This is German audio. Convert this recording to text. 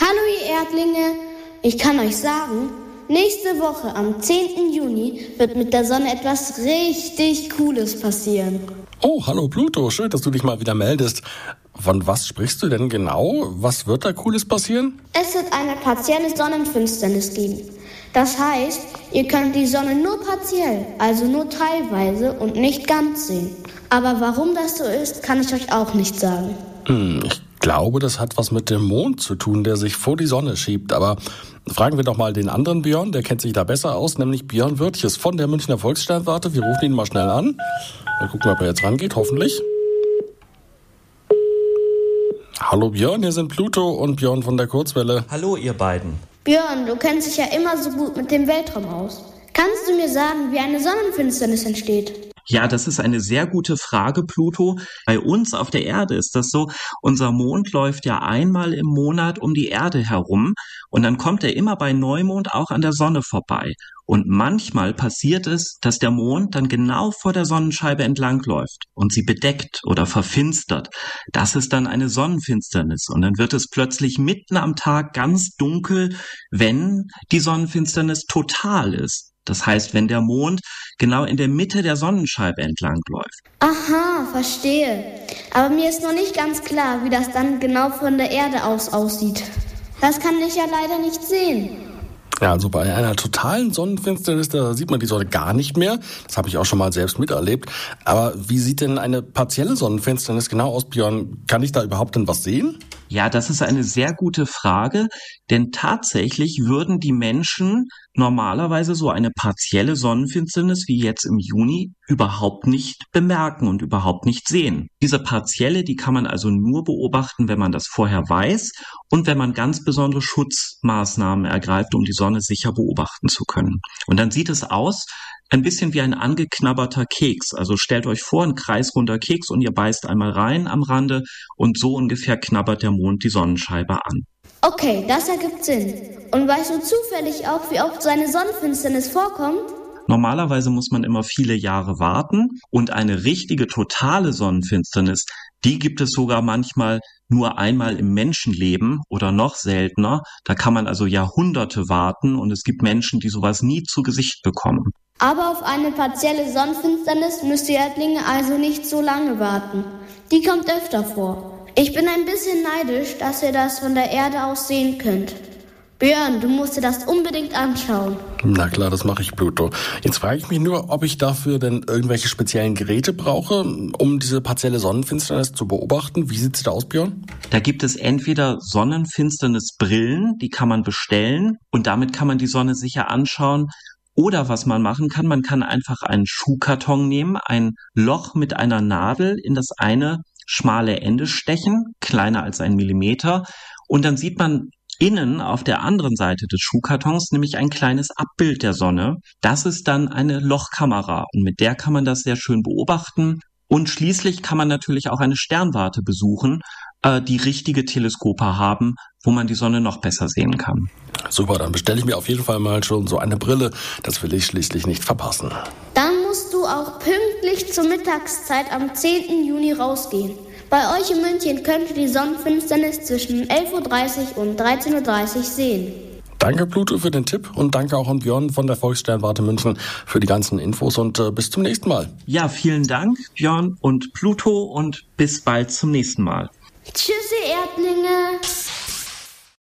Hallo ihr Erdlinge, ich kann euch sagen, nächste Woche am 10. Juni wird mit der Sonne etwas richtig Cooles passieren. Oh, hallo Pluto, schön, dass du dich mal wieder meldest. Von was sprichst du denn genau? Was wird da Cooles passieren? Es wird eine partielle Sonnenfinsternis geben. Das heißt, ihr könnt die Sonne nur partiell, also nur teilweise und nicht ganz sehen. Aber warum das so ist, kann ich euch auch nicht sagen. Hm, ich glaube, das hat was mit dem Mond zu tun, der sich vor die Sonne schiebt. Aber fragen wir doch mal den anderen Björn, der kennt sich da besser aus, nämlich Björn Wirtjes von der Münchner Volkssternwarte. Wir rufen ihn mal schnell an. Mal gucken, ob er jetzt rangeht, hoffentlich. Hallo Björn, hier sind Pluto und Björn von der Kurzwelle. Hallo ihr beiden. Björn, du kennst dich ja immer so gut mit dem Weltraum aus. Kannst du mir sagen, wie eine Sonnenfinsternis entsteht? Ja, das ist eine sehr gute Frage, Pluto. Bei uns auf der Erde ist das so, unser Mond läuft ja einmal im Monat um die Erde herum und dann kommt er immer bei Neumond auch an der Sonne vorbei. Und manchmal passiert es, dass der Mond dann genau vor der Sonnenscheibe entlangläuft und sie bedeckt oder verfinstert. Das ist dann eine Sonnenfinsternis. Und dann wird es plötzlich mitten am Tag ganz dunkel, wenn die Sonnenfinsternis total ist. Das heißt, wenn der Mond genau in der Mitte der Sonnenscheibe entlangläuft. Aha, verstehe. Aber mir ist noch nicht ganz klar, wie das dann genau von der Erde aus aussieht. Das kann ich ja leider nicht sehen. Ja, also bei einer totalen Sonnenfinsternis, da sieht man die Sonne gar nicht mehr. Das habe ich auch schon mal selbst miterlebt. Aber wie sieht denn eine partielle Sonnenfinsternis genau aus, Björn? Kann ich da überhaupt denn was sehen? Ja, das ist eine sehr gute Frage, denn tatsächlich würden die Menschen normalerweise so eine partielle Sonnenfinsternis wie jetzt im Juni überhaupt nicht bemerken und überhaupt nicht sehen. Diese partielle, die kann man also nur beobachten, wenn man das vorher weiß und wenn man ganz besondere Schutzmaßnahmen ergreift, um die Sonne sicher beobachten zu können. Und dann sieht es aus, ein bisschen wie ein angeknabberter Keks. Also stellt euch vor, ein kreisrunder Keks und ihr beißt einmal rein am Rande und so ungefähr knabbert der Mond die Sonnenscheibe an. Okay, das ergibt Sinn. Und weißt du zufällig auch, wie oft so eine Sonnenfinsternis vorkommt? Normalerweise muss man immer viele Jahre warten und eine richtige totale Sonnenfinsternis, die gibt es sogar manchmal nur einmal im Menschenleben oder noch seltener. Da kann man also Jahrhunderte warten und es gibt Menschen, die sowas nie zu Gesicht bekommen. Aber auf eine partielle Sonnenfinsternis müsst ihr Erdlinge also nicht so lange warten. Die kommt öfter vor. Ich bin ein bisschen neidisch, dass ihr das von der Erde aus sehen könnt. Björn, du musst dir das unbedingt anschauen. Na klar, das mache ich, Pluto. Jetzt frage ich mich nur, ob ich dafür denn irgendwelche speziellen Geräte brauche, um diese partielle Sonnenfinsternis zu beobachten. Wie sieht es da aus, Björn? Da gibt es entweder Sonnenfinsternisbrillen, die kann man bestellen und damit kann man die Sonne sicher anschauen. Oder was man machen kann, man kann einfach einen Schuhkarton nehmen, ein Loch mit einer Nadel in das eine schmale Ende stechen, kleiner als ein Millimeter, und dann sieht man innen auf der anderen Seite des Schuhkartons nämlich ein kleines Abbild der Sonne. Das ist dann eine Lochkamera und mit der kann man das sehr schön beobachten. Und schließlich kann man natürlich auch eine Sternwarte besuchen, äh, die richtige Teleskope haben, wo man die Sonne noch besser sehen kann. Super, dann bestelle ich mir auf jeden Fall mal schon so eine Brille. Das will ich schließlich nicht verpassen. Dann musst du auch pünktlich zur Mittagszeit am 10. Juni rausgehen. Bei euch in München könnt ihr die Sonnenfinsternis zwischen 11.30 Uhr und 13.30 Uhr sehen. Danke Pluto für den Tipp und danke auch an Björn von der Volkssternwarte München für die ganzen Infos und äh, bis zum nächsten Mal. Ja, vielen Dank Björn und Pluto und bis bald zum nächsten Mal. Tschüssi Erdlinge.